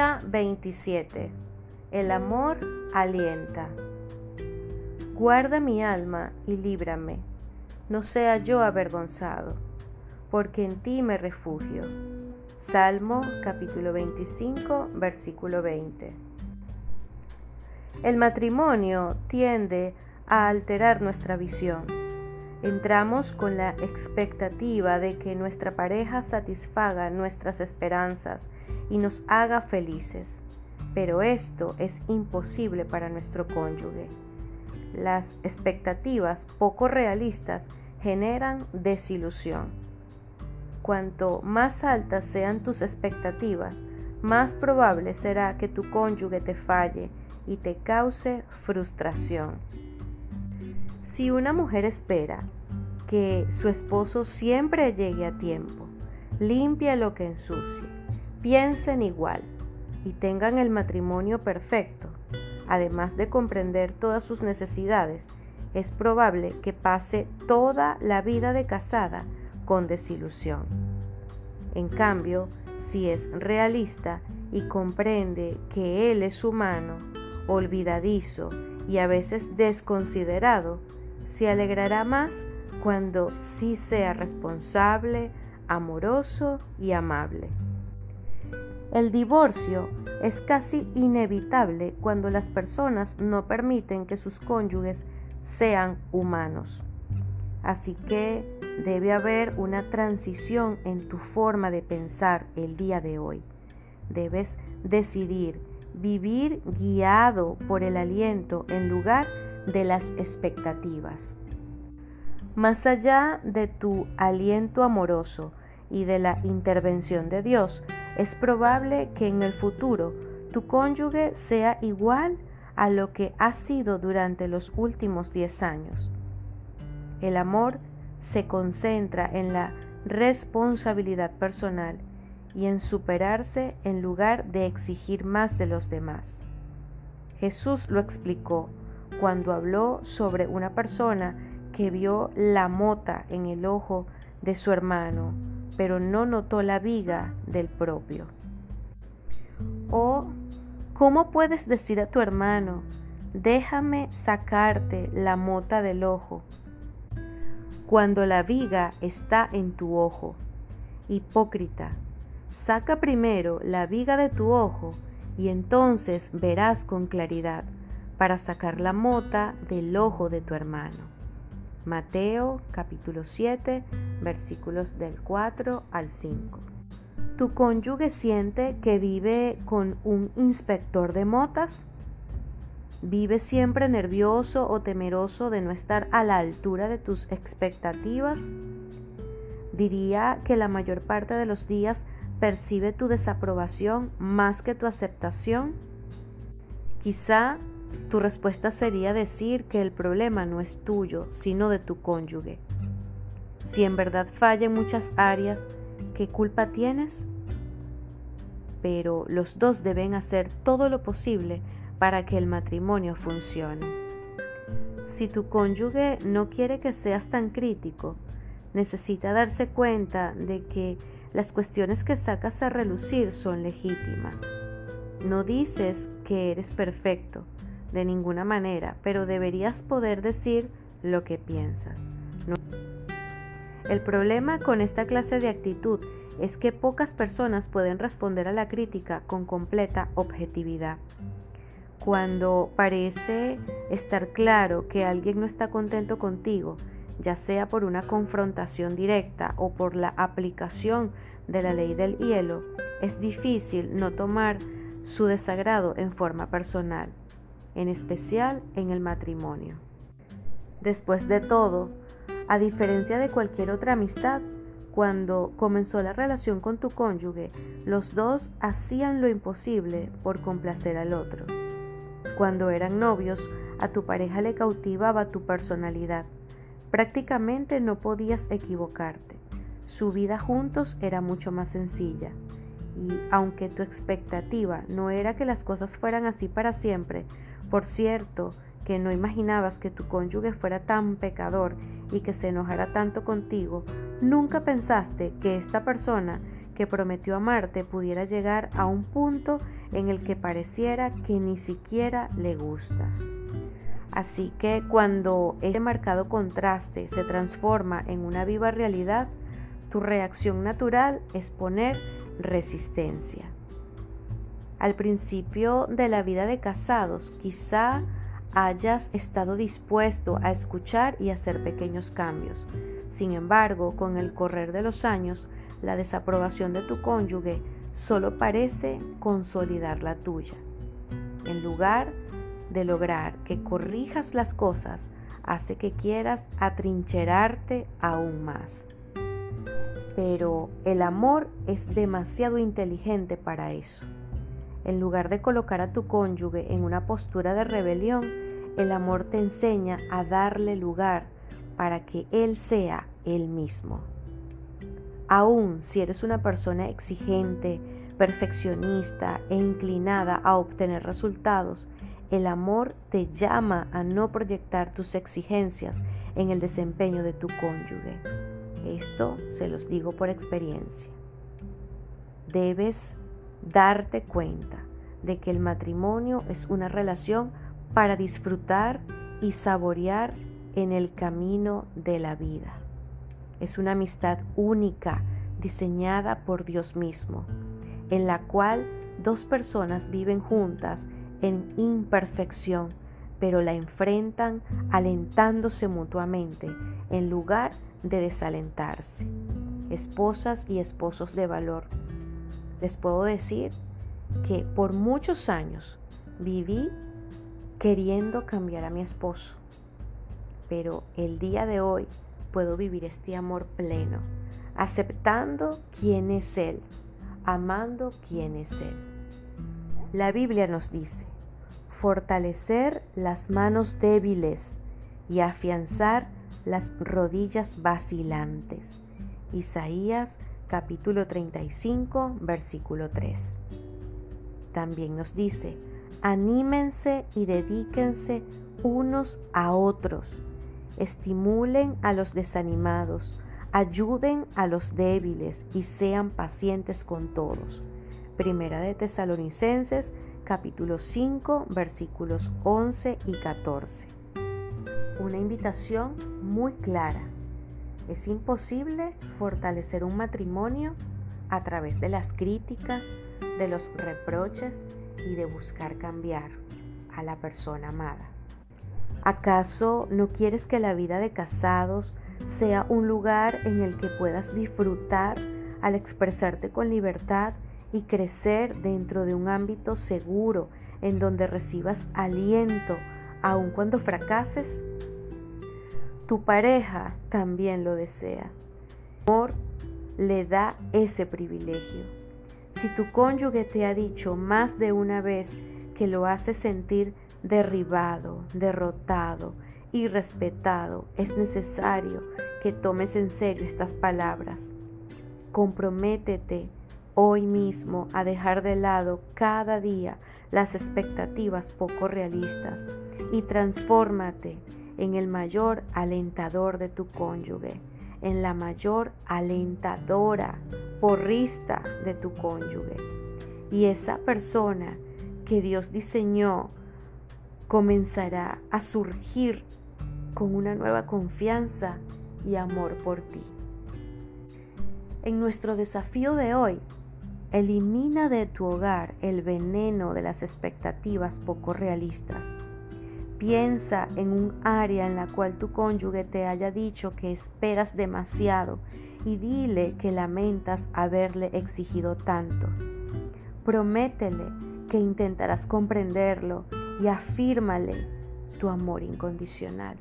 Día 27. El amor alienta. Guarda mi alma y líbrame, no sea yo avergonzado, porque en ti me refugio. Salmo capítulo 25, versículo 20. El matrimonio tiende a alterar nuestra visión. Entramos con la expectativa de que nuestra pareja satisfaga nuestras esperanzas y nos haga felices, pero esto es imposible para nuestro cónyuge. Las expectativas poco realistas generan desilusión. Cuanto más altas sean tus expectativas, más probable será que tu cónyuge te falle y te cause frustración. Si una mujer espera que su esposo siempre llegue a tiempo, limpia lo que ensucie, piensen igual y tengan el matrimonio perfecto, además de comprender todas sus necesidades, es probable que pase toda la vida de casada con desilusión. En cambio, si es realista y comprende que él es humano, olvidadizo y a veces desconsiderado, se alegrará más cuando sí sea responsable, amoroso y amable. El divorcio es casi inevitable cuando las personas no permiten que sus cónyuges sean humanos. Así que debe haber una transición en tu forma de pensar el día de hoy. Debes decidir vivir guiado por el aliento en lugar de las expectativas. Más allá de tu aliento amoroso y de la intervención de Dios, es probable que en el futuro tu cónyuge sea igual a lo que ha sido durante los últimos 10 años. El amor se concentra en la responsabilidad personal y en superarse en lugar de exigir más de los demás. Jesús lo explicó cuando habló sobre una persona que vio la mota en el ojo de su hermano, pero no notó la viga del propio. O, ¿cómo puedes decir a tu hermano, déjame sacarte la mota del ojo, cuando la viga está en tu ojo? Hipócrita, saca primero la viga de tu ojo y entonces verás con claridad para sacar la mota del ojo de tu hermano. Mateo capítulo 7 versículos del 4 al 5. ¿Tu cónyuge siente que vive con un inspector de motas? ¿Vive siempre nervioso o temeroso de no estar a la altura de tus expectativas? Diría que la mayor parte de los días percibe tu desaprobación más que tu aceptación. Quizá tu respuesta sería decir que el problema no es tuyo, sino de tu cónyuge. Si en verdad falla en muchas áreas, ¿qué culpa tienes? Pero los dos deben hacer todo lo posible para que el matrimonio funcione. Si tu cónyuge no quiere que seas tan crítico, necesita darse cuenta de que las cuestiones que sacas a relucir son legítimas. No dices que eres perfecto, de ninguna manera, pero deberías poder decir lo que piensas. El problema con esta clase de actitud es que pocas personas pueden responder a la crítica con completa objetividad. Cuando parece estar claro que alguien no está contento contigo, ya sea por una confrontación directa o por la aplicación de la ley del hielo, es difícil no tomar su desagrado en forma personal en especial en el matrimonio. Después de todo, a diferencia de cualquier otra amistad, cuando comenzó la relación con tu cónyuge, los dos hacían lo imposible por complacer al otro. Cuando eran novios, a tu pareja le cautivaba tu personalidad. Prácticamente no podías equivocarte. Su vida juntos era mucho más sencilla. Y aunque tu expectativa no era que las cosas fueran así para siempre, por cierto, que no imaginabas que tu cónyuge fuera tan pecador y que se enojara tanto contigo, nunca pensaste que esta persona que prometió amarte pudiera llegar a un punto en el que pareciera que ni siquiera le gustas. Así que cuando ese marcado contraste se transforma en una viva realidad, tu reacción natural es poner resistencia. Al principio de la vida de casados, quizá hayas estado dispuesto a escuchar y hacer pequeños cambios. Sin embargo, con el correr de los años, la desaprobación de tu cónyuge solo parece consolidar la tuya. En lugar de lograr que corrijas las cosas, hace que quieras atrincherarte aún más. Pero el amor es demasiado inteligente para eso. En lugar de colocar a tu cónyuge en una postura de rebelión, el amor te enseña a darle lugar para que él sea él mismo. Aún si eres una persona exigente, perfeccionista e inclinada a obtener resultados, el amor te llama a no proyectar tus exigencias en el desempeño de tu cónyuge. Esto se los digo por experiencia. Debes darte cuenta de que el matrimonio es una relación para disfrutar y saborear en el camino de la vida. Es una amistad única diseñada por Dios mismo, en la cual dos personas viven juntas en imperfección, pero la enfrentan alentándose mutuamente en lugar de desalentarse. Esposas y esposos de valor. Les puedo decir que por muchos años viví queriendo cambiar a mi esposo, pero el día de hoy puedo vivir este amor pleno, aceptando quién es Él, amando quién es Él. La Biblia nos dice, fortalecer las manos débiles y afianzar las rodillas vacilantes. Isaías capítulo 35, versículo 3. También nos dice, anímense y dedíquense unos a otros, estimulen a los desanimados, ayuden a los débiles y sean pacientes con todos. Primera de Tesalonicenses capítulo 5 versículos 11 y 14. Una invitación muy clara. Es imposible fortalecer un matrimonio a través de las críticas, de los reproches y de buscar cambiar a la persona amada. ¿Acaso no quieres que la vida de casados sea un lugar en el que puedas disfrutar al expresarte con libertad y crecer dentro de un ámbito seguro en donde recibas aliento aun cuando fracases? Tu pareja también lo desea. El amor le da ese privilegio. Si tu cónyuge te ha dicho más de una vez que lo hace sentir derribado, derrotado, irrespetado, es necesario que tomes en serio estas palabras. Comprométete hoy mismo a dejar de lado cada día las expectativas poco realistas y transfórmate en el mayor alentador de tu cónyuge, en la mayor alentadora, porrista de tu cónyuge. Y esa persona que Dios diseñó comenzará a surgir con una nueva confianza y amor por ti. En nuestro desafío de hoy, Elimina de tu hogar el veneno de las expectativas poco realistas. Piensa en un área en la cual tu cónyuge te haya dicho que esperas demasiado y dile que lamentas haberle exigido tanto. Prométele que intentarás comprenderlo y afírmale tu amor incondicional.